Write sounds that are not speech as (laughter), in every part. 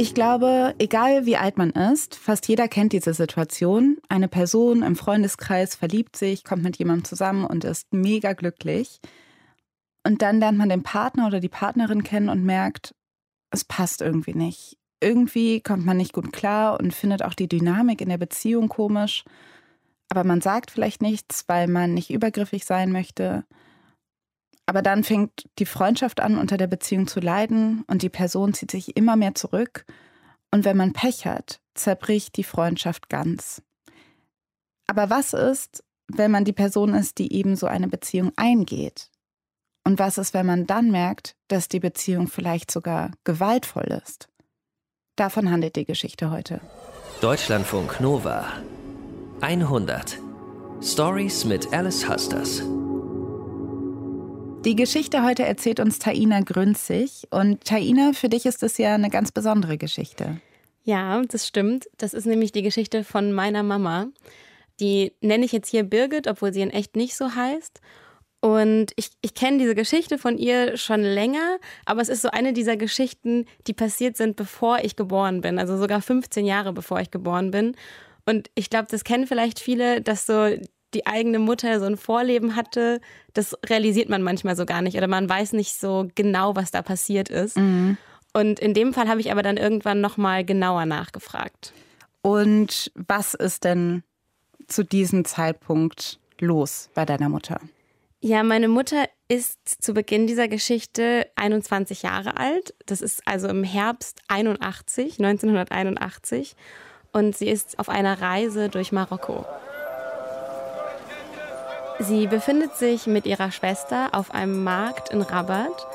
Ich glaube, egal wie alt man ist, fast jeder kennt diese Situation. Eine Person im Freundeskreis verliebt sich, kommt mit jemandem zusammen und ist mega glücklich. Und dann lernt man den Partner oder die Partnerin kennen und merkt, es passt irgendwie nicht. Irgendwie kommt man nicht gut klar und findet auch die Dynamik in der Beziehung komisch. Aber man sagt vielleicht nichts, weil man nicht übergriffig sein möchte. Aber dann fängt die Freundschaft an, unter der Beziehung zu leiden und die Person zieht sich immer mehr zurück. Und wenn man Pech hat, zerbricht die Freundschaft ganz. Aber was ist, wenn man die Person ist, die eben so eine Beziehung eingeht? Und was ist, wenn man dann merkt, dass die Beziehung vielleicht sogar gewaltvoll ist? Davon handelt die Geschichte heute. Deutschlandfunk Nova 100 Stories mit Alice Husters. Die Geschichte heute erzählt uns Taina Grünzig. Und Taina, für dich ist es ja eine ganz besondere Geschichte. Ja, das stimmt. Das ist nämlich die Geschichte von meiner Mama. Die nenne ich jetzt hier Birgit, obwohl sie in echt nicht so heißt. Und ich, ich kenne diese Geschichte von ihr schon länger, aber es ist so eine dieser Geschichten, die passiert sind, bevor ich geboren bin, also sogar 15 Jahre bevor ich geboren bin. Und ich glaube, das kennen vielleicht viele, dass so die eigene Mutter so ein Vorleben hatte, das realisiert man manchmal so gar nicht oder man weiß nicht so genau, was da passiert ist. Mhm. Und in dem Fall habe ich aber dann irgendwann nochmal genauer nachgefragt. Und was ist denn zu diesem Zeitpunkt los bei deiner Mutter? Ja, meine Mutter ist zu Beginn dieser Geschichte 21 Jahre alt. Das ist also im Herbst 81, 1981. Und sie ist auf einer Reise durch Marokko. Sie befindet sich mit ihrer Schwester auf einem Markt in Rabat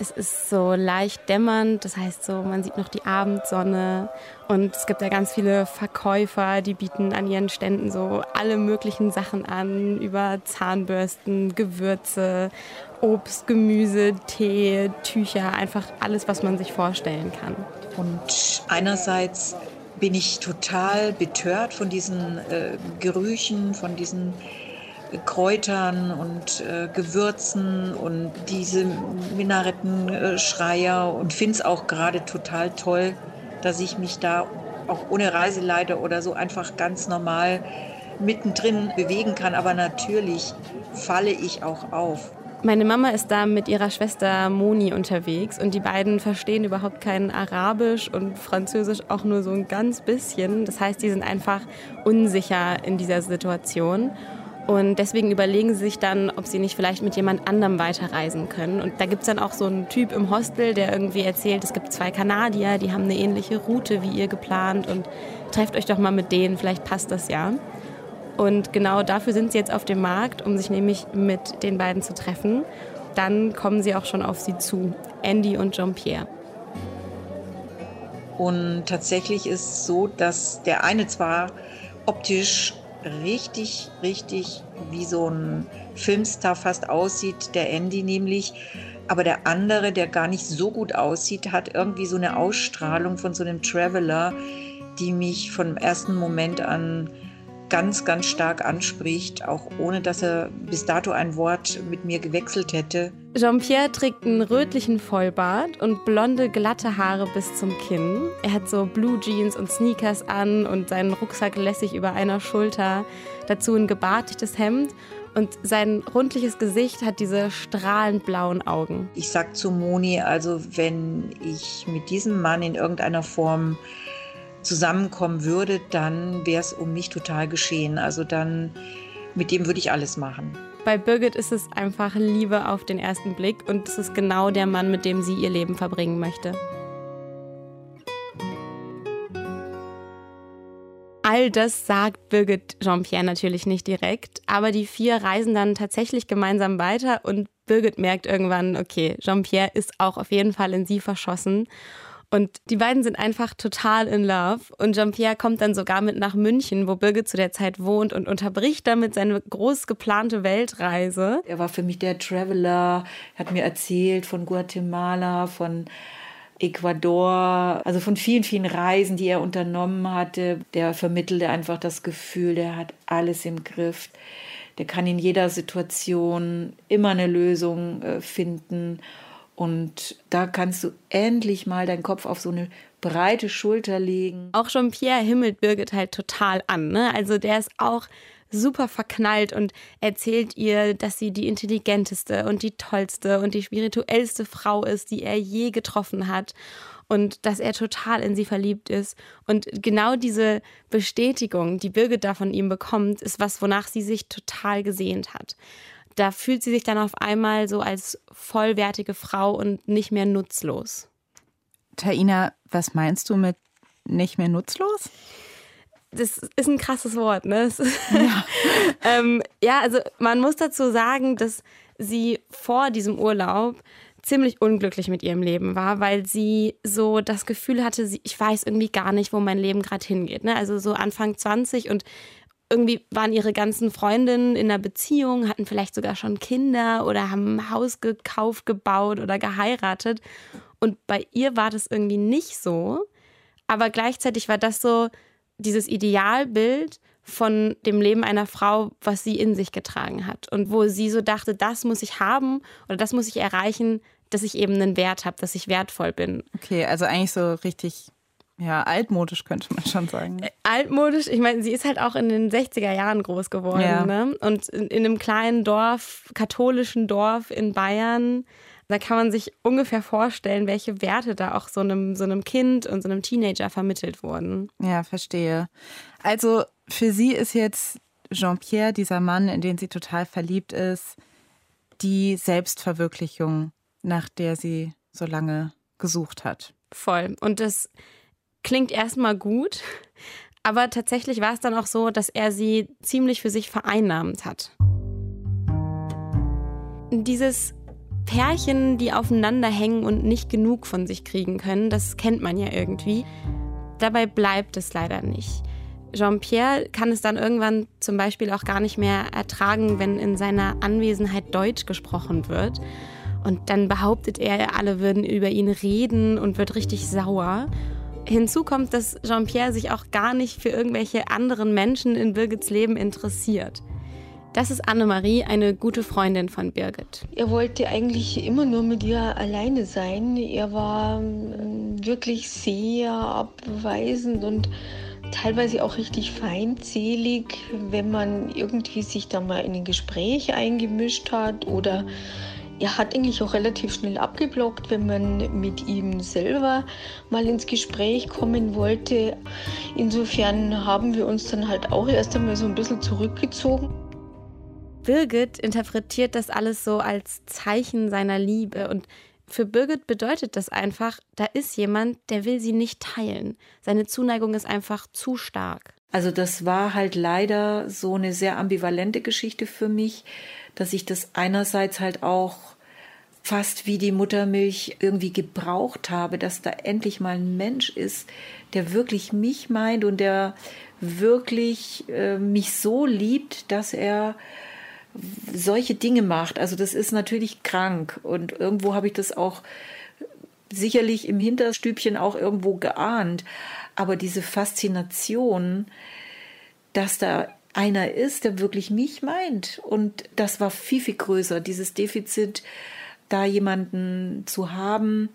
es ist so leicht dämmernd, das heißt so, man sieht noch die Abendsonne und es gibt ja ganz viele Verkäufer, die bieten an ihren Ständen so alle möglichen Sachen an, über Zahnbürsten, Gewürze, Obst, Gemüse, Tee, Tücher, einfach alles, was man sich vorstellen kann. Und einerseits bin ich total betört von diesen äh, Gerüchen, von diesen Kräutern und äh, Gewürzen und diese Minarettenschreier und finde es auch gerade total toll, dass ich mich da auch ohne Reiseleiter oder so einfach ganz normal mittendrin bewegen kann. Aber natürlich falle ich auch auf. Meine Mama ist da mit ihrer Schwester Moni unterwegs und die beiden verstehen überhaupt kein Arabisch und Französisch auch nur so ein ganz bisschen. Das heißt, die sind einfach unsicher in dieser Situation. Und deswegen überlegen sie sich dann, ob sie nicht vielleicht mit jemand anderem weiterreisen können. Und da gibt es dann auch so einen Typ im Hostel, der irgendwie erzählt, es gibt zwei Kanadier, die haben eine ähnliche Route wie ihr geplant und trefft euch doch mal mit denen, vielleicht passt das ja. Und genau dafür sind sie jetzt auf dem Markt, um sich nämlich mit den beiden zu treffen. Dann kommen sie auch schon auf sie zu, Andy und Jean-Pierre. Und tatsächlich ist es so, dass der eine zwar optisch richtig, richtig wie so ein Filmstar fast aussieht, der Andy nämlich. Aber der andere, der gar nicht so gut aussieht, hat irgendwie so eine Ausstrahlung von so einem Traveler, die mich vom ersten Moment an ganz, ganz stark anspricht, auch ohne dass er bis dato ein Wort mit mir gewechselt hätte. Jean-Pierre trägt einen rötlichen Vollbart und blonde, glatte Haare bis zum Kinn. Er hat so Blue Jeans und Sneakers an und seinen Rucksack lässig über einer Schulter. Dazu ein gebartigtes Hemd und sein rundliches Gesicht hat diese strahlend blauen Augen. Ich sag zu Moni, also wenn ich mit diesem Mann in irgendeiner Form zusammenkommen würde, dann wäre es um mich total geschehen. Also dann, mit dem würde ich alles machen. Bei Birgit ist es einfach Liebe auf den ersten Blick und es ist genau der Mann, mit dem sie ihr Leben verbringen möchte. All das sagt Birgit Jean-Pierre natürlich nicht direkt, aber die vier reisen dann tatsächlich gemeinsam weiter und Birgit merkt irgendwann, okay, Jean-Pierre ist auch auf jeden Fall in sie verschossen und die beiden sind einfach total in love. Und Jean-Pierre kommt dann sogar mit nach München, wo Birgit zu der Zeit wohnt und unterbricht damit seine groß geplante Weltreise. Er war für mich der Traveler, hat mir erzählt von Guatemala, von Ecuador, also von vielen, vielen Reisen, die er unternommen hatte. Der vermittelte einfach das Gefühl, der hat alles im Griff. Der kann in jeder Situation immer eine Lösung äh, finden. Und da kannst du endlich mal deinen Kopf auf so eine breite Schulter legen. Auch Jean-Pierre himmelt Birgit halt total an. Ne? Also der ist auch super verknallt und erzählt ihr, dass sie die intelligenteste und die tollste und die spirituellste Frau ist, die er je getroffen hat und dass er total in sie verliebt ist. Und genau diese Bestätigung, die Birgit da von ihm bekommt, ist was, wonach sie sich total gesehnt hat. Da fühlt sie sich dann auf einmal so als vollwertige Frau und nicht mehr nutzlos. Taina, was meinst du mit nicht mehr nutzlos? das ist ein krasses Wort, ne? Ja. (laughs) ähm, ja, also man muss dazu sagen, dass sie vor diesem Urlaub ziemlich unglücklich mit ihrem Leben war, weil sie so das Gefühl hatte, sie, ich weiß irgendwie gar nicht, wo mein Leben gerade hingeht. Ne? Also so Anfang 20 und irgendwie waren ihre ganzen Freundinnen in einer Beziehung, hatten vielleicht sogar schon Kinder oder haben ein Haus gekauft, gebaut oder geheiratet. Und bei ihr war das irgendwie nicht so. Aber gleichzeitig war das so, dieses Idealbild von dem Leben einer Frau, was sie in sich getragen hat und wo sie so dachte, das muss ich haben oder das muss ich erreichen, dass ich eben einen Wert habe, dass ich wertvoll bin. Okay, also eigentlich so richtig ja, altmodisch könnte man schon sagen. Äh, altmodisch, ich meine, sie ist halt auch in den 60er Jahren groß geworden. Ja. Ne? Und in, in, einem kleinen Dorf, katholischen Dorf in Bayern, da kann man sich ungefähr vorstellen, welche Werte da auch so einem, so einem Kind und so einem Teenager vermittelt wurden. Ja, verstehe. Also für sie ist jetzt Jean-Pierre, dieser Mann, in den sie total verliebt ist, die Selbstverwirklichung, nach der sie so lange gesucht hat. Voll. Und das klingt erstmal gut, aber tatsächlich war es dann auch so, dass er sie ziemlich für sich vereinnahmt hat. Dieses Pärchen, die aufeinander hängen und nicht genug von sich kriegen können, das kennt man ja irgendwie. Dabei bleibt es leider nicht. Jean-Pierre kann es dann irgendwann zum Beispiel auch gar nicht mehr ertragen, wenn in seiner Anwesenheit Deutsch gesprochen wird. Und dann behauptet er, alle würden über ihn reden und wird richtig sauer. Hinzu kommt, dass Jean-Pierre sich auch gar nicht für irgendwelche anderen Menschen in Birgits Leben interessiert. Das ist Annemarie, eine gute Freundin von Birgit. Er wollte eigentlich immer nur mit ihr alleine sein. Er war ähm, wirklich sehr abweisend und teilweise auch richtig feindselig, wenn man irgendwie sich da mal in ein Gespräch eingemischt hat oder er hat eigentlich auch relativ schnell abgeblockt, wenn man mit ihm selber mal ins Gespräch kommen wollte. Insofern haben wir uns dann halt auch erst einmal so ein bisschen zurückgezogen. Birgit interpretiert das alles so als Zeichen seiner Liebe und für Birgit bedeutet das einfach, da ist jemand, der will sie nicht teilen. Seine Zuneigung ist einfach zu stark. Also das war halt leider so eine sehr ambivalente Geschichte für mich, dass ich das einerseits halt auch fast wie die Muttermilch irgendwie gebraucht habe, dass da endlich mal ein Mensch ist, der wirklich mich meint und der wirklich äh, mich so liebt, dass er solche Dinge macht. Also das ist natürlich krank und irgendwo habe ich das auch sicherlich im Hinterstübchen auch irgendwo geahnt. Aber diese Faszination, dass da einer ist, der wirklich mich meint. Und das war viel, viel größer, dieses Defizit, da jemanden zu haben,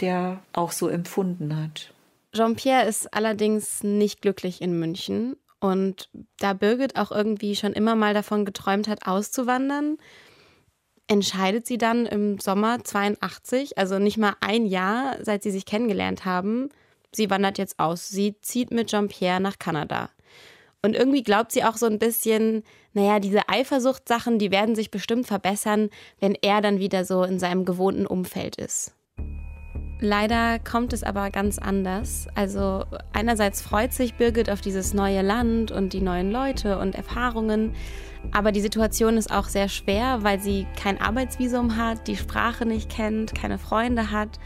der auch so empfunden hat. Jean-Pierre ist allerdings nicht glücklich in München und da Birgit auch irgendwie schon immer mal davon geträumt hat, auszuwandern, entscheidet sie dann im Sommer 82, also nicht mal ein Jahr, seit sie sich kennengelernt haben, sie wandert jetzt aus. Sie zieht mit Jean-Pierre nach Kanada. Und irgendwie glaubt sie auch so ein bisschen, naja, diese Eifersuchtssachen, die werden sich bestimmt verbessern, wenn er dann wieder so in seinem gewohnten Umfeld ist. Leider kommt es aber ganz anders. Also einerseits freut sich Birgit auf dieses neue Land und die neuen Leute und Erfahrungen, aber die Situation ist auch sehr schwer, weil sie kein Arbeitsvisum hat, die Sprache nicht kennt, keine Freunde hat.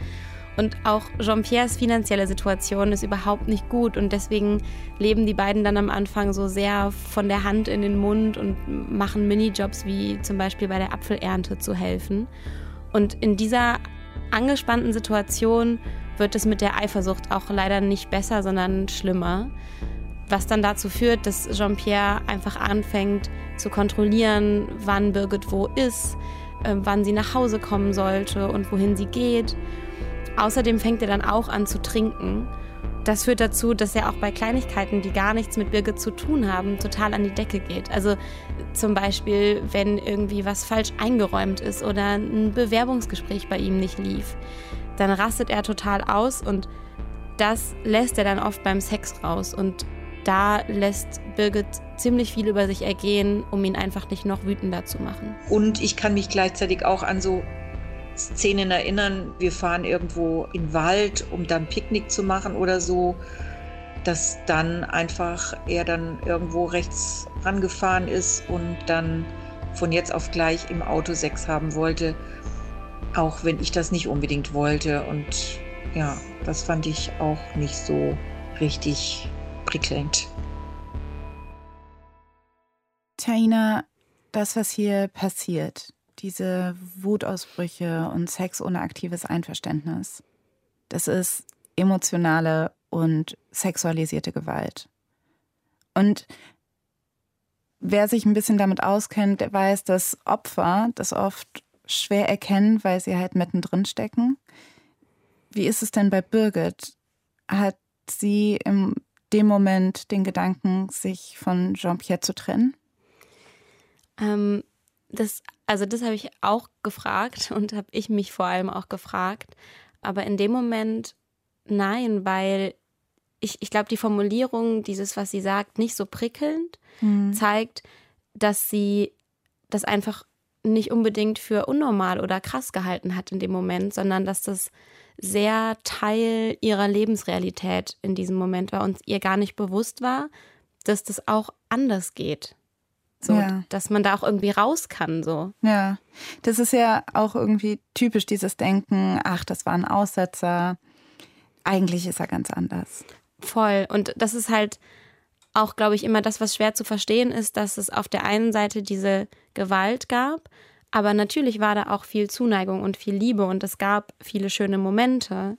Und auch Jean-Pierres finanzielle Situation ist überhaupt nicht gut und deswegen leben die beiden dann am Anfang so sehr von der Hand in den Mund und machen Minijobs wie zum Beispiel bei der Apfelernte zu helfen. Und in dieser angespannten Situation wird es mit der Eifersucht auch leider nicht besser, sondern schlimmer. Was dann dazu führt, dass Jean-Pierre einfach anfängt zu kontrollieren, wann Birgit wo ist, äh, wann sie nach Hause kommen sollte und wohin sie geht. Außerdem fängt er dann auch an zu trinken. Das führt dazu, dass er auch bei Kleinigkeiten, die gar nichts mit Birgit zu tun haben, total an die Decke geht. Also zum Beispiel, wenn irgendwie was falsch eingeräumt ist oder ein Bewerbungsgespräch bei ihm nicht lief, dann rastet er total aus und das lässt er dann oft beim Sex raus. Und da lässt Birgit ziemlich viel über sich ergehen, um ihn einfach nicht noch wütender zu machen. Und ich kann mich gleichzeitig auch an so Szenen erinnern, wir fahren irgendwo in den Wald, um dann Picknick zu machen oder so, dass dann einfach er dann irgendwo rechts rangefahren ist und dann von jetzt auf gleich im Auto Sex haben wollte, auch wenn ich das nicht unbedingt wollte. Und ja, das fand ich auch nicht so richtig prickelnd. Taina, das, was hier passiert, diese Wutausbrüche und Sex ohne aktives Einverständnis, das ist emotionale und sexualisierte Gewalt. Und wer sich ein bisschen damit auskennt, der weiß, dass Opfer das oft schwer erkennen, weil sie halt mittendrin stecken. Wie ist es denn bei Birgit? Hat sie in dem Moment den Gedanken, sich von Jean-Pierre zu trennen? Ähm, das, also das habe ich auch gefragt (laughs) und habe ich mich vor allem auch gefragt. Aber in dem Moment nein, weil ich, ich glaube, die Formulierung, dieses, was sie sagt, nicht so prickelnd, mhm. zeigt, dass sie das einfach nicht unbedingt für unnormal oder krass gehalten hat in dem Moment, sondern dass das sehr Teil ihrer Lebensrealität in diesem Moment war und ihr gar nicht bewusst war, dass das auch anders geht. So, ja. dass man da auch irgendwie raus kann, so. Ja. Das ist ja auch irgendwie typisch, dieses Denken, ach, das war ein Aussetzer. Eigentlich ist er ganz anders. Voll. Und das ist halt auch, glaube ich, immer das, was schwer zu verstehen ist, dass es auf der einen Seite diese Gewalt gab, aber natürlich war da auch viel Zuneigung und viel Liebe und es gab viele schöne Momente.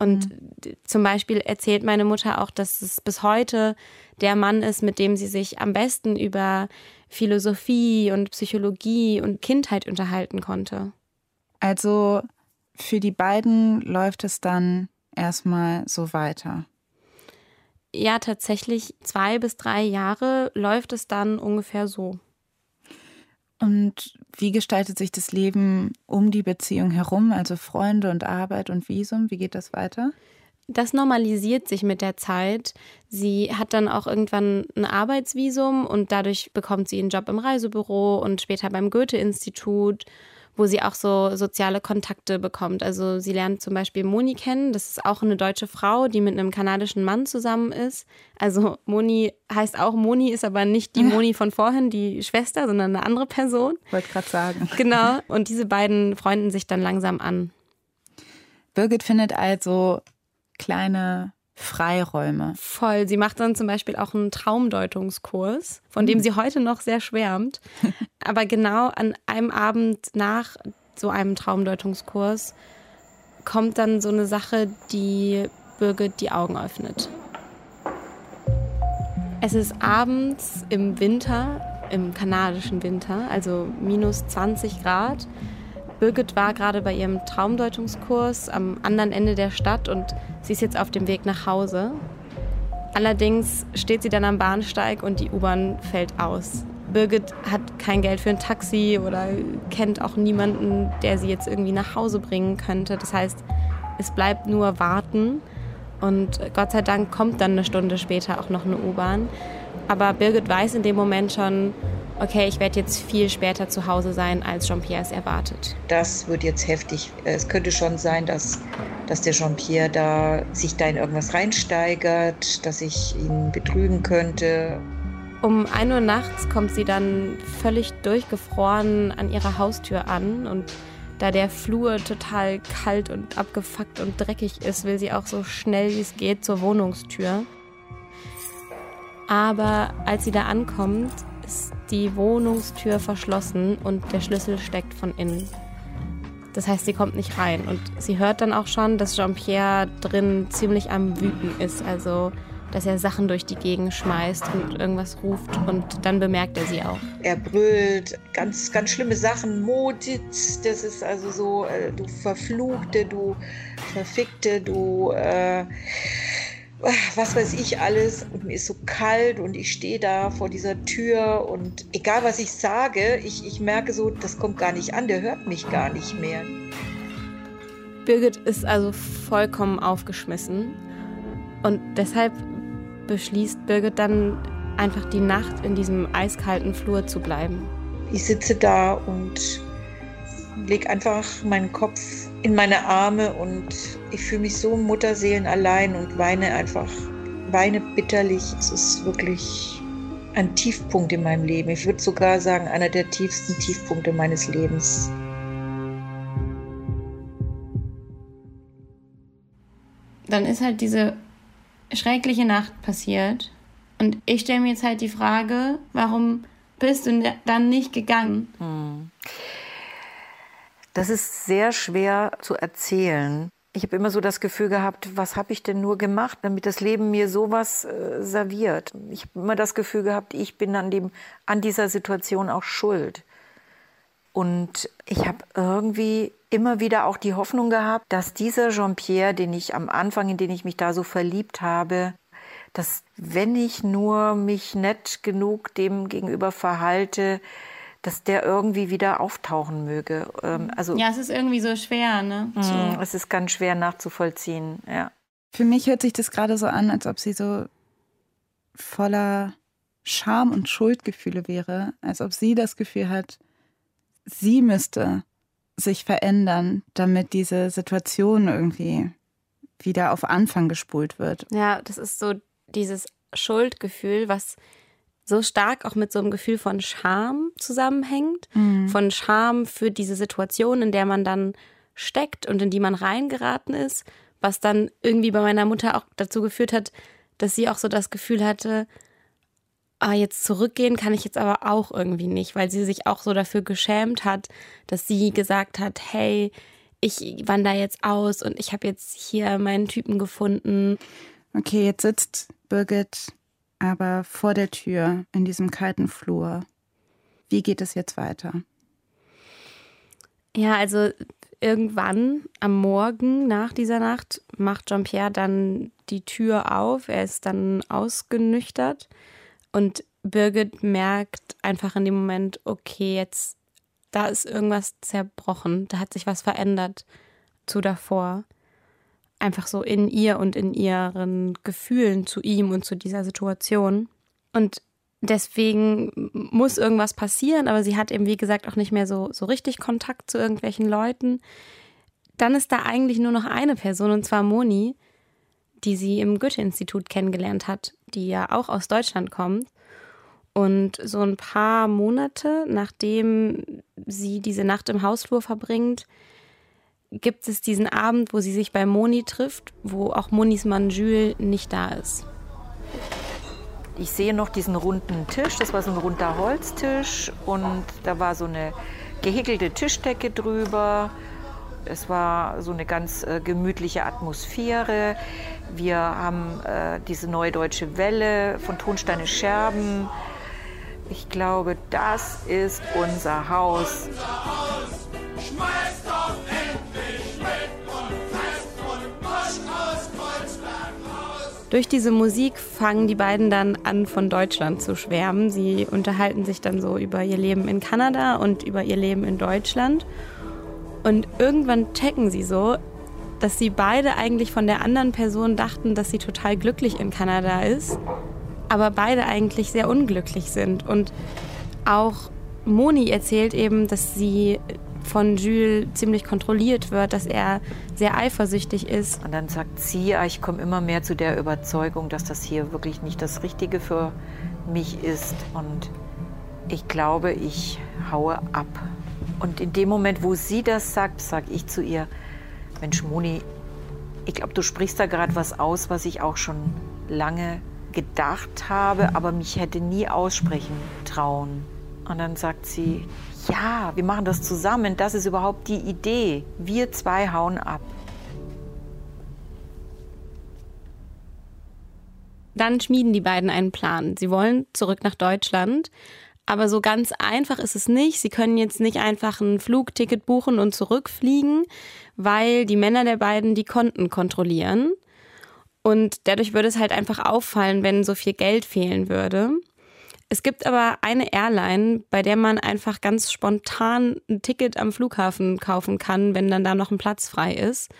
Und mhm. zum Beispiel erzählt meine Mutter auch, dass es bis heute der Mann ist, mit dem sie sich am besten über Philosophie und Psychologie und Kindheit unterhalten konnte. Also für die beiden läuft es dann erstmal so weiter. Ja, tatsächlich zwei bis drei Jahre läuft es dann ungefähr so. Und wie gestaltet sich das Leben um die Beziehung herum, also Freunde und Arbeit und Visum? Wie geht das weiter? Das normalisiert sich mit der Zeit. Sie hat dann auch irgendwann ein Arbeitsvisum und dadurch bekommt sie einen Job im Reisebüro und später beim Goethe-Institut wo sie auch so soziale Kontakte bekommt. Also sie lernt zum Beispiel Moni kennen. Das ist auch eine deutsche Frau, die mit einem kanadischen Mann zusammen ist. Also Moni heißt auch Moni, ist aber nicht die Moni von vorhin, die Schwester, sondern eine andere Person. Wollte gerade sagen. Genau. Und diese beiden freunden sich dann langsam an. Birgit findet also kleine Freiräume. Voll. Sie macht dann zum Beispiel auch einen Traumdeutungskurs, von dem hm. sie heute noch sehr schwärmt. (laughs) Aber genau an einem Abend nach so einem Traumdeutungskurs kommt dann so eine Sache, die Birgit die Augen öffnet. Es ist abends im Winter, im kanadischen Winter, also minus 20 Grad. Birgit war gerade bei ihrem Traumdeutungskurs am anderen Ende der Stadt und sie ist jetzt auf dem Weg nach Hause. Allerdings steht sie dann am Bahnsteig und die U-Bahn fällt aus. Birgit hat kein Geld für ein Taxi oder kennt auch niemanden, der sie jetzt irgendwie nach Hause bringen könnte. Das heißt, es bleibt nur warten. Und Gott sei Dank kommt dann eine Stunde später auch noch eine U-Bahn. Aber Birgit weiß in dem Moment schon, okay, ich werde jetzt viel später zu Hause sein, als Jean-Pierre es erwartet. Das wird jetzt heftig. Es könnte schon sein, dass, dass der Jean-Pierre da sich da in irgendwas reinsteigert, dass ich ihn betrügen könnte. Um 1 Uhr nachts kommt sie dann völlig durchgefroren an ihrer Haustür an und da der Flur total kalt und abgefuckt und dreckig ist, will sie auch so schnell wie es geht zur Wohnungstür. Aber als sie da ankommt, ist die Wohnungstür verschlossen und der Schlüssel steckt von innen. Das heißt, sie kommt nicht rein und sie hört dann auch schon, dass Jean-Pierre drin ziemlich am Wüten ist. Also dass er Sachen durch die Gegend schmeißt und irgendwas ruft und dann bemerkt er sie auch. Er brüllt ganz, ganz schlimme Sachen. Moditz, das ist also so, äh, du Verfluchte, du Verfickte, du, äh, was weiß ich alles. Und mir ist so kalt und ich stehe da vor dieser Tür und egal was ich sage, ich, ich merke so, das kommt gar nicht an, der hört mich gar nicht mehr. Birgit ist also vollkommen aufgeschmissen und deshalb beschließt Birgit dann einfach die Nacht in diesem eiskalten Flur zu bleiben. Ich sitze da und lege einfach meinen Kopf in meine Arme und ich fühle mich so Mutterseelen allein und weine einfach, weine bitterlich. Es ist wirklich ein Tiefpunkt in meinem Leben. Ich würde sogar sagen, einer der tiefsten Tiefpunkte meines Lebens. Dann ist halt diese schreckliche Nacht passiert. Und ich stelle mir jetzt halt die Frage, warum bist du dann nicht gegangen? Hm. Das ist sehr schwer zu erzählen. Ich habe immer so das Gefühl gehabt, was habe ich denn nur gemacht, damit das Leben mir sowas äh, serviert. Ich habe immer das Gefühl gehabt, ich bin an, dem, an dieser Situation auch schuld. Und ich habe irgendwie immer wieder auch die Hoffnung gehabt, dass dieser Jean-Pierre, den ich am Anfang, in den ich mich da so verliebt habe, dass wenn ich nur mich nett genug dem gegenüber verhalte, dass der irgendwie wieder auftauchen möge. Ähm, also, ja, es ist irgendwie so schwer, ne? So. Mm, es ist ganz schwer nachzuvollziehen, ja. Für mich hört sich das gerade so an, als ob sie so voller Scham und Schuldgefühle wäre, als ob sie das Gefühl hat, sie müsste sich verändern, damit diese Situation irgendwie wieder auf Anfang gespult wird. Ja, das ist so dieses Schuldgefühl, was so stark auch mit so einem Gefühl von Scham zusammenhängt, mhm. von Scham für diese Situation, in der man dann steckt und in die man reingeraten ist, was dann irgendwie bei meiner Mutter auch dazu geführt hat, dass sie auch so das Gefühl hatte, ah, jetzt zurückgehen kann ich jetzt aber auch irgendwie nicht, weil sie sich auch so dafür geschämt hat, dass sie gesagt hat, hey, ich wandere jetzt aus und ich habe jetzt hier meinen Typen gefunden. Okay, jetzt sitzt Birgit aber vor der Tür in diesem kalten Flur. Wie geht es jetzt weiter? Ja, also irgendwann am Morgen nach dieser Nacht macht Jean-Pierre dann die Tür auf. Er ist dann ausgenüchtert und Birgit merkt einfach in dem Moment, okay, jetzt da ist irgendwas zerbrochen, da hat sich was verändert zu davor einfach so in ihr und in ihren Gefühlen zu ihm und zu dieser Situation. Und deswegen muss irgendwas passieren, aber sie hat eben, wie gesagt, auch nicht mehr so, so richtig Kontakt zu irgendwelchen Leuten. Dann ist da eigentlich nur noch eine Person, und zwar Moni, die sie im Goethe-Institut kennengelernt hat, die ja auch aus Deutschland kommt. Und so ein paar Monate, nachdem sie diese Nacht im Hausflur verbringt, gibt es diesen Abend, wo sie sich bei Moni trifft, wo auch Monis Mann Jules nicht da ist. Ich sehe noch diesen runden Tisch, das war so ein runder Holztisch und da war so eine gehäkelte Tischdecke drüber. Es war so eine ganz äh, gemütliche Atmosphäre. Wir haben äh, diese neue deutsche Welle von Tonsteine Scherben. Ich glaube, das ist unser Haus. Unser Haus. Schmeiß doch Durch diese Musik fangen die beiden dann an, von Deutschland zu schwärmen. Sie unterhalten sich dann so über ihr Leben in Kanada und über ihr Leben in Deutschland. Und irgendwann checken sie so, dass sie beide eigentlich von der anderen Person dachten, dass sie total glücklich in Kanada ist, aber beide eigentlich sehr unglücklich sind. Und auch Moni erzählt eben, dass sie von Jules ziemlich kontrolliert wird, dass er sehr eifersüchtig ist. Und dann sagt sie, ja, ich komme immer mehr zu der Überzeugung, dass das hier wirklich nicht das Richtige für mich ist. Und ich glaube, ich haue ab. Und in dem Moment, wo sie das sagt, sage ich zu ihr, Mensch, Moni, ich glaube, du sprichst da gerade was aus, was ich auch schon lange gedacht habe, aber mich hätte nie aussprechen trauen. Und dann sagt sie, ja, wir machen das zusammen, das ist überhaupt die Idee. Wir zwei hauen ab. Dann schmieden die beiden einen Plan. Sie wollen zurück nach Deutschland. Aber so ganz einfach ist es nicht. Sie können jetzt nicht einfach ein Flugticket buchen und zurückfliegen, weil die Männer der beiden die Konten kontrollieren. Und dadurch würde es halt einfach auffallen, wenn so viel Geld fehlen würde. Es gibt aber eine Airline, bei der man einfach ganz spontan ein Ticket am Flughafen kaufen kann, wenn dann da noch ein Platz frei ist.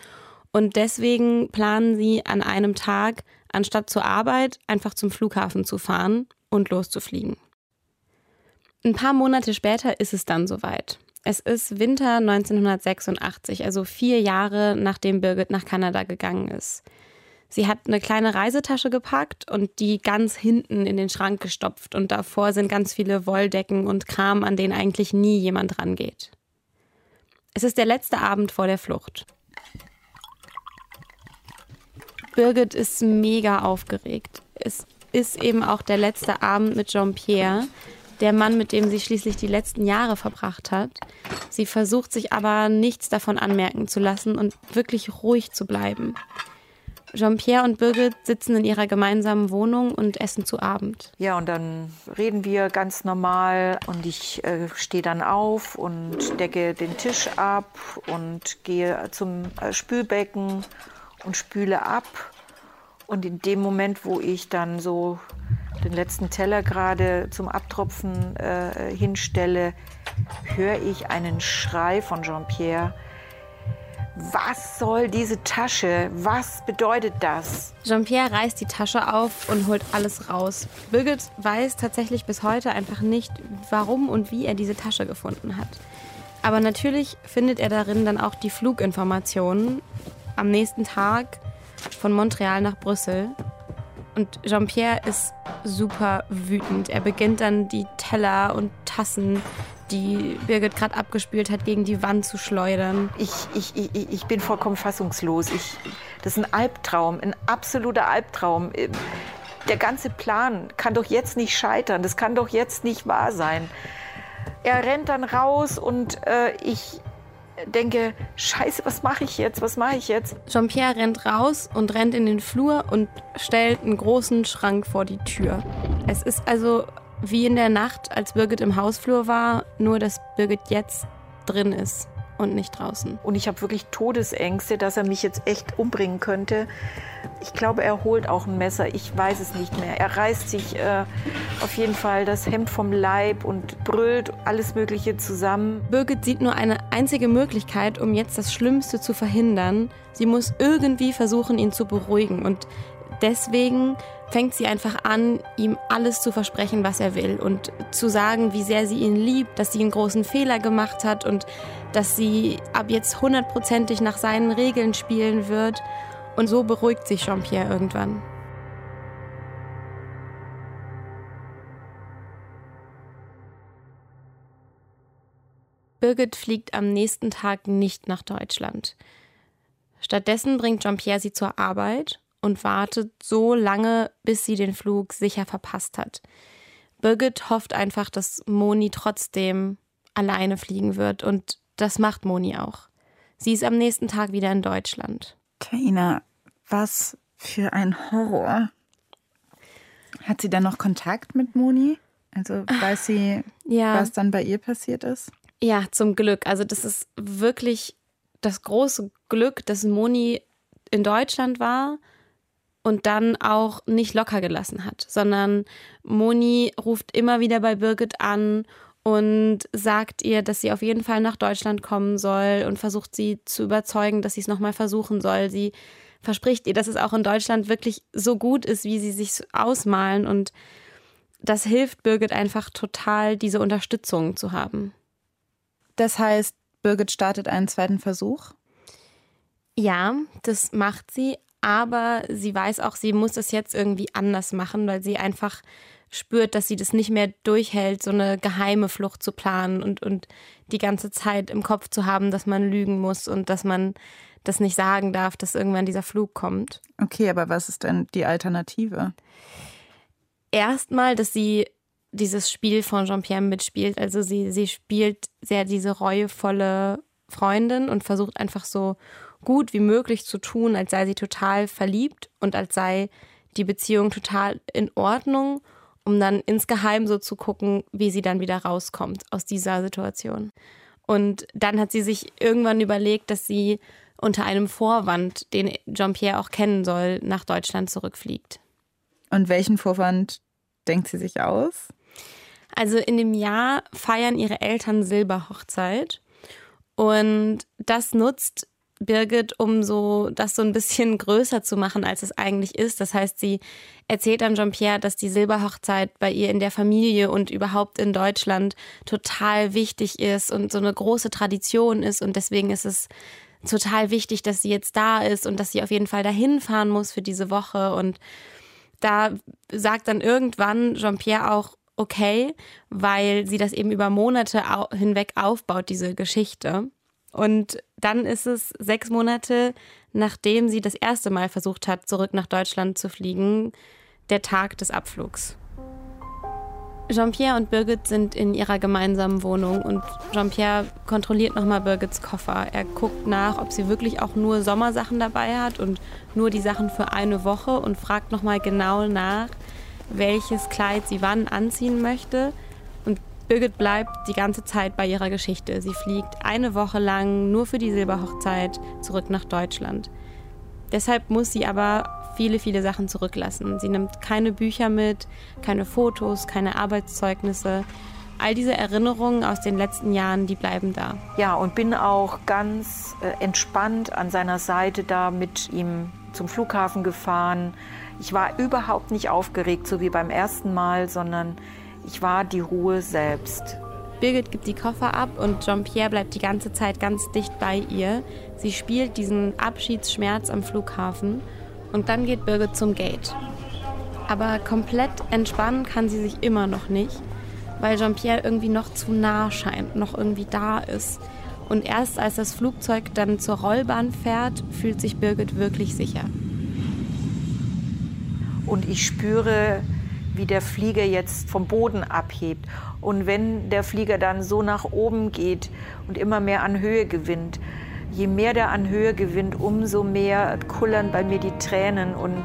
Und deswegen planen sie an einem Tag, anstatt zur Arbeit, einfach zum Flughafen zu fahren und loszufliegen. Ein paar Monate später ist es dann soweit. Es ist Winter 1986, also vier Jahre nachdem Birgit nach Kanada gegangen ist. Sie hat eine kleine Reisetasche gepackt und die ganz hinten in den Schrank gestopft und davor sind ganz viele Wolldecken und Kram, an denen eigentlich nie jemand rangeht. Es ist der letzte Abend vor der Flucht. Birgit ist mega aufgeregt. Es ist eben auch der letzte Abend mit Jean-Pierre, der Mann, mit dem sie schließlich die letzten Jahre verbracht hat. Sie versucht sich aber nichts davon anmerken zu lassen und wirklich ruhig zu bleiben. Jean-Pierre und Birgit sitzen in ihrer gemeinsamen Wohnung und essen zu Abend. Ja, und dann reden wir ganz normal und ich äh, stehe dann auf und decke den Tisch ab und gehe zum äh, Spülbecken und spüle ab. Und in dem Moment, wo ich dann so den letzten Teller gerade zum Abtropfen äh, hinstelle, höre ich einen Schrei von Jean-Pierre was soll diese Tasche? Was bedeutet das? Jean-Pierre reißt die Tasche auf und holt alles raus. Birgit weiß tatsächlich bis heute einfach nicht, warum und wie er diese Tasche gefunden hat. Aber natürlich findet er darin dann auch die Fluginformationen am nächsten Tag von Montreal nach Brüssel. Und Jean-Pierre ist super wütend. Er beginnt dann die Teller und Tassen die Birgit gerade abgespielt hat, gegen die Wand zu schleudern. Ich, ich, ich, ich bin vollkommen fassungslos. Ich, das ist ein Albtraum, ein absoluter Albtraum. Der ganze Plan kann doch jetzt nicht scheitern. Das kann doch jetzt nicht wahr sein. Er rennt dann raus und äh, ich denke, scheiße, was mache ich jetzt? Was mache ich jetzt? Jean-Pierre rennt raus und rennt in den Flur und stellt einen großen Schrank vor die Tür. Es ist also wie in der Nacht, als Birgit im Hausflur war, nur dass Birgit jetzt drin ist und nicht draußen. Und ich habe wirklich Todesängste, dass er mich jetzt echt umbringen könnte. Ich glaube, er holt auch ein Messer. Ich weiß es nicht mehr. Er reißt sich äh, auf jeden Fall das Hemd vom Leib und brüllt alles Mögliche zusammen. Birgit sieht nur eine einzige Möglichkeit, um jetzt das Schlimmste zu verhindern. Sie muss irgendwie versuchen, ihn zu beruhigen. Und deswegen fängt sie einfach an, ihm alles zu versprechen, was er will und zu sagen, wie sehr sie ihn liebt, dass sie einen großen Fehler gemacht hat und dass sie ab jetzt hundertprozentig nach seinen Regeln spielen wird. Und so beruhigt sich Jean-Pierre irgendwann. Birgit fliegt am nächsten Tag nicht nach Deutschland. Stattdessen bringt Jean-Pierre sie zur Arbeit und wartet so lange, bis sie den Flug sicher verpasst hat. Birgit hofft einfach, dass Moni trotzdem alleine fliegen wird und das macht Moni auch. Sie ist am nächsten Tag wieder in Deutschland. Kaina, was für ein Horror. Hat sie dann noch Kontakt mit Moni? Also weiß sie, ja. was dann bei ihr passiert ist? Ja, zum Glück. Also das ist wirklich das große Glück, dass Moni in Deutschland war und dann auch nicht locker gelassen hat, sondern Moni ruft immer wieder bei Birgit an und sagt ihr, dass sie auf jeden Fall nach Deutschland kommen soll und versucht sie zu überzeugen, dass sie es nochmal versuchen soll. Sie verspricht ihr, dass es auch in Deutschland wirklich so gut ist, wie sie sich ausmalen und das hilft Birgit einfach total, diese Unterstützung zu haben. Das heißt, Birgit startet einen zweiten Versuch? Ja, das macht sie, aber sie weiß auch, sie muss es jetzt irgendwie anders machen, weil sie einfach spürt, dass sie das nicht mehr durchhält, so eine geheime Flucht zu planen und, und die ganze Zeit im Kopf zu haben, dass man lügen muss und dass man das nicht sagen darf, dass irgendwann dieser Flug kommt. Okay, aber was ist denn die Alternative? Erstmal, dass sie dieses Spiel von Jean-Pierre mitspielt. Also sie, sie spielt sehr diese reuevolle Freundin und versucht einfach so gut wie möglich zu tun, als sei sie total verliebt und als sei die Beziehung total in Ordnung, um dann insgeheim so zu gucken, wie sie dann wieder rauskommt aus dieser Situation. Und dann hat sie sich irgendwann überlegt, dass sie unter einem Vorwand, den Jean-Pierre auch kennen soll, nach Deutschland zurückfliegt. Und welchen Vorwand denkt sie sich aus? Also in dem Jahr feiern ihre Eltern Silberhochzeit. Und das nutzt Birgit, um so das so ein bisschen größer zu machen, als es eigentlich ist. Das heißt, sie erzählt an Jean-Pierre, dass die Silberhochzeit bei ihr in der Familie und überhaupt in Deutschland total wichtig ist und so eine große Tradition ist. Und deswegen ist es total wichtig, dass sie jetzt da ist und dass sie auf jeden Fall dahin fahren muss für diese Woche. Und da sagt dann irgendwann Jean-Pierre auch, okay, weil sie das eben über Monate hinweg aufbaut, diese Geschichte. Und dann ist es sechs Monate, nachdem sie das erste Mal versucht hat, zurück nach Deutschland zu fliegen, der Tag des Abflugs. Jean-Pierre und Birgit sind in ihrer gemeinsamen Wohnung und Jean-Pierre kontrolliert nochmal Birgits Koffer. Er guckt nach, ob sie wirklich auch nur Sommersachen dabei hat und nur die Sachen für eine Woche und fragt nochmal genau nach, welches Kleid sie wann anziehen möchte. Birgit bleibt die ganze Zeit bei ihrer Geschichte. Sie fliegt eine Woche lang nur für die Silberhochzeit zurück nach Deutschland. Deshalb muss sie aber viele, viele Sachen zurücklassen. Sie nimmt keine Bücher mit, keine Fotos, keine Arbeitszeugnisse. All diese Erinnerungen aus den letzten Jahren, die bleiben da. Ja, und bin auch ganz äh, entspannt an seiner Seite da mit ihm zum Flughafen gefahren. Ich war überhaupt nicht aufgeregt, so wie beim ersten Mal, sondern ich war die Ruhe selbst. Birgit gibt die Koffer ab und Jean-Pierre bleibt die ganze Zeit ganz dicht bei ihr. Sie spielt diesen Abschiedsschmerz am Flughafen und dann geht Birgit zum Gate. Aber komplett entspannen kann sie sich immer noch nicht, weil Jean-Pierre irgendwie noch zu nah scheint, noch irgendwie da ist. Und erst als das Flugzeug dann zur Rollbahn fährt, fühlt sich Birgit wirklich sicher. Und ich spüre wie der Flieger jetzt vom Boden abhebt. Und wenn der Flieger dann so nach oben geht und immer mehr an Höhe gewinnt, je mehr der an Höhe gewinnt, umso mehr kullern bei mir die Tränen und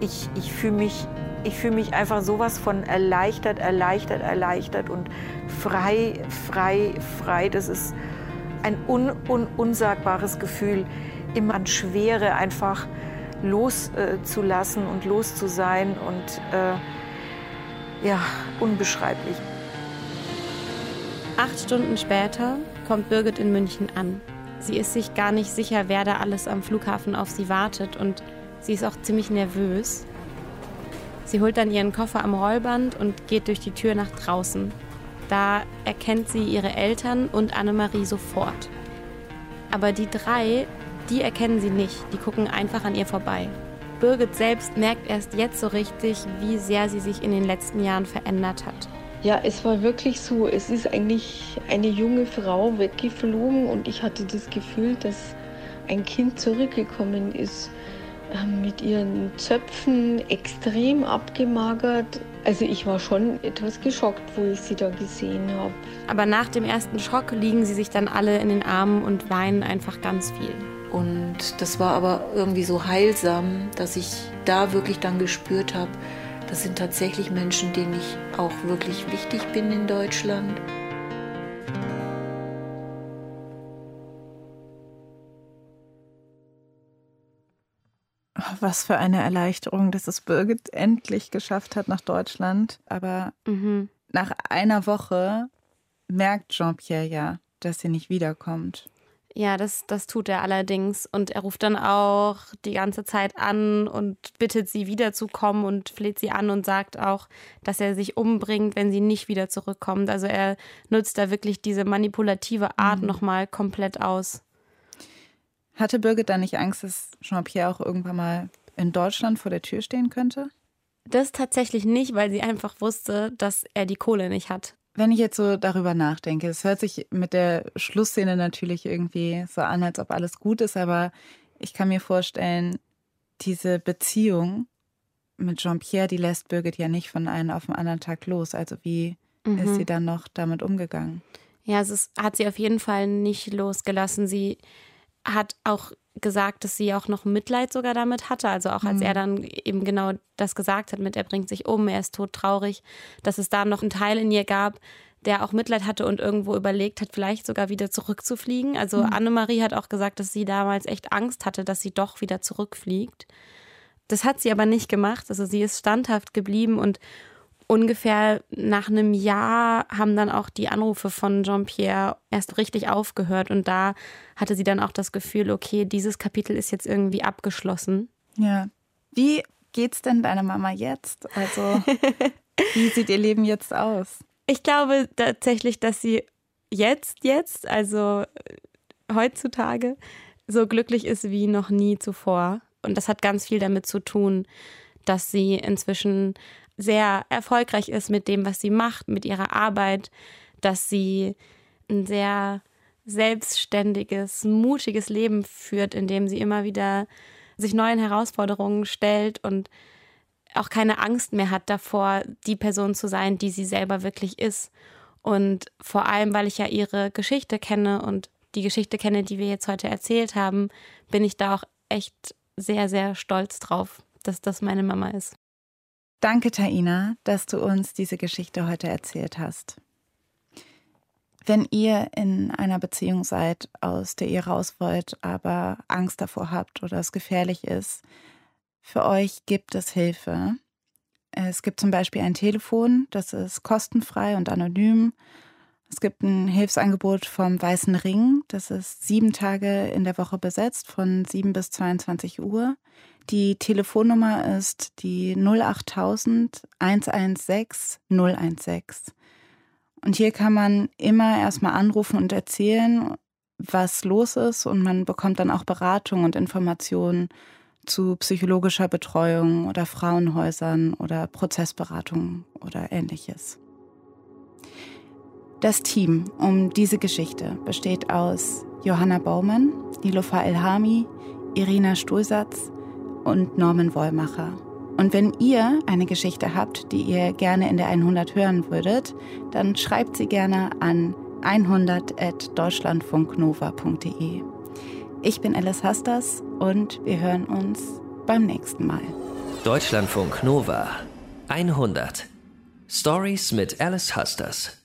ich, ich fühle mich, fühl mich einfach sowas von erleichtert, erleichtert, erleichtert und frei, frei, frei. Das ist ein un, un, unsagbares Gefühl, immer an Schwere einfach loszulassen äh, und los zu sein und äh, ja, unbeschreiblich. Acht Stunden später kommt Birgit in München an. Sie ist sich gar nicht sicher, wer da alles am Flughafen auf sie wartet und sie ist auch ziemlich nervös. Sie holt dann ihren Koffer am Rollband und geht durch die Tür nach draußen. Da erkennt sie ihre Eltern und Annemarie sofort. Aber die drei, die erkennen sie nicht, die gucken einfach an ihr vorbei. Birgit selbst merkt erst jetzt so richtig, wie sehr sie sich in den letzten Jahren verändert hat. Ja, es war wirklich so. Es ist eigentlich eine junge Frau weggeflogen und ich hatte das Gefühl, dass ein Kind zurückgekommen ist ähm, mit ihren Zöpfen extrem abgemagert. Also ich war schon etwas geschockt, wo ich sie da gesehen habe. Aber nach dem ersten Schock liegen sie sich dann alle in den Armen und weinen einfach ganz viel. Und das war aber irgendwie so heilsam, dass ich da wirklich dann gespürt habe, das sind tatsächlich Menschen, denen ich auch wirklich wichtig bin in Deutschland. Was für eine Erleichterung, dass es Birgit endlich geschafft hat nach Deutschland. Aber mhm. nach einer Woche merkt Jean-Pierre ja, dass sie nicht wiederkommt. Ja, das, das tut er allerdings. Und er ruft dann auch die ganze Zeit an und bittet sie wiederzukommen und fleht sie an und sagt auch, dass er sich umbringt, wenn sie nicht wieder zurückkommt. Also er nutzt da wirklich diese manipulative Art mhm. nochmal komplett aus. Hatte Birgit da nicht Angst, dass Jean-Pierre auch irgendwann mal in Deutschland vor der Tür stehen könnte? Das tatsächlich nicht, weil sie einfach wusste, dass er die Kohle nicht hat. Wenn ich jetzt so darüber nachdenke, es hört sich mit der Schlussszene natürlich irgendwie so an, als ob alles gut ist, aber ich kann mir vorstellen, diese Beziehung mit Jean-Pierre, die lässt Birgit ja nicht von einem auf den anderen Tag los. Also wie mhm. ist sie dann noch damit umgegangen? Ja, es ist, hat sie auf jeden Fall nicht losgelassen. Sie hat auch gesagt, dass sie auch noch Mitleid sogar damit hatte. Also auch als mhm. er dann eben genau das gesagt hat mit, er bringt sich um, er ist todtraurig, dass es da noch einen Teil in ihr gab, der auch Mitleid hatte und irgendwo überlegt hat, vielleicht sogar wieder zurückzufliegen. Also mhm. Annemarie hat auch gesagt, dass sie damals echt Angst hatte, dass sie doch wieder zurückfliegt. Das hat sie aber nicht gemacht. Also sie ist standhaft geblieben und ungefähr nach einem Jahr haben dann auch die Anrufe von Jean-Pierre erst richtig aufgehört und da hatte sie dann auch das Gefühl, okay, dieses Kapitel ist jetzt irgendwie abgeschlossen. Ja. Wie geht's denn deiner Mama jetzt? Also, (laughs) wie sieht ihr Leben jetzt aus? Ich glaube tatsächlich, dass sie jetzt, jetzt, also äh, heutzutage, so glücklich ist wie noch nie zuvor. Und das hat ganz viel damit zu tun, dass sie inzwischen sehr erfolgreich ist mit dem, was sie macht, mit ihrer Arbeit, dass sie ein sehr selbstständiges, mutiges Leben führt, in dem sie immer wieder sich neuen Herausforderungen stellt und auch keine Angst mehr hat davor, die Person zu sein, die sie selber wirklich ist. Und vor allem, weil ich ja ihre Geschichte kenne und die Geschichte kenne, die wir jetzt heute erzählt haben, bin ich da auch echt sehr, sehr stolz drauf, dass das meine Mama ist. Danke, Taina, dass du uns diese Geschichte heute erzählt hast. Wenn ihr in einer Beziehung seid, aus der ihr raus wollt, aber Angst davor habt oder es gefährlich ist, für euch gibt es Hilfe. Es gibt zum Beispiel ein Telefon, das ist kostenfrei und anonym. Es gibt ein Hilfsangebot vom Weißen Ring, das ist sieben Tage in der Woche besetzt, von 7 bis 22 Uhr. Die Telefonnummer ist die 08000 116 016. Und hier kann man immer erstmal anrufen und erzählen, was los ist und man bekommt dann auch Beratung und Informationen zu psychologischer Betreuung oder Frauenhäusern oder Prozessberatung oder ähnliches. Das Team um diese Geschichte besteht aus Johanna Baumann, Nilofa Elhami, Irina Stulsatz und Norman Wollmacher. Und wenn ihr eine Geschichte habt, die ihr gerne in der 100 hören würdet, dann schreibt sie gerne an 100.deutschlandfunknova.de. Ich bin Alice Hastas und wir hören uns beim nächsten Mal. Deutschlandfunk Nova 100 Stories mit Alice Hasters.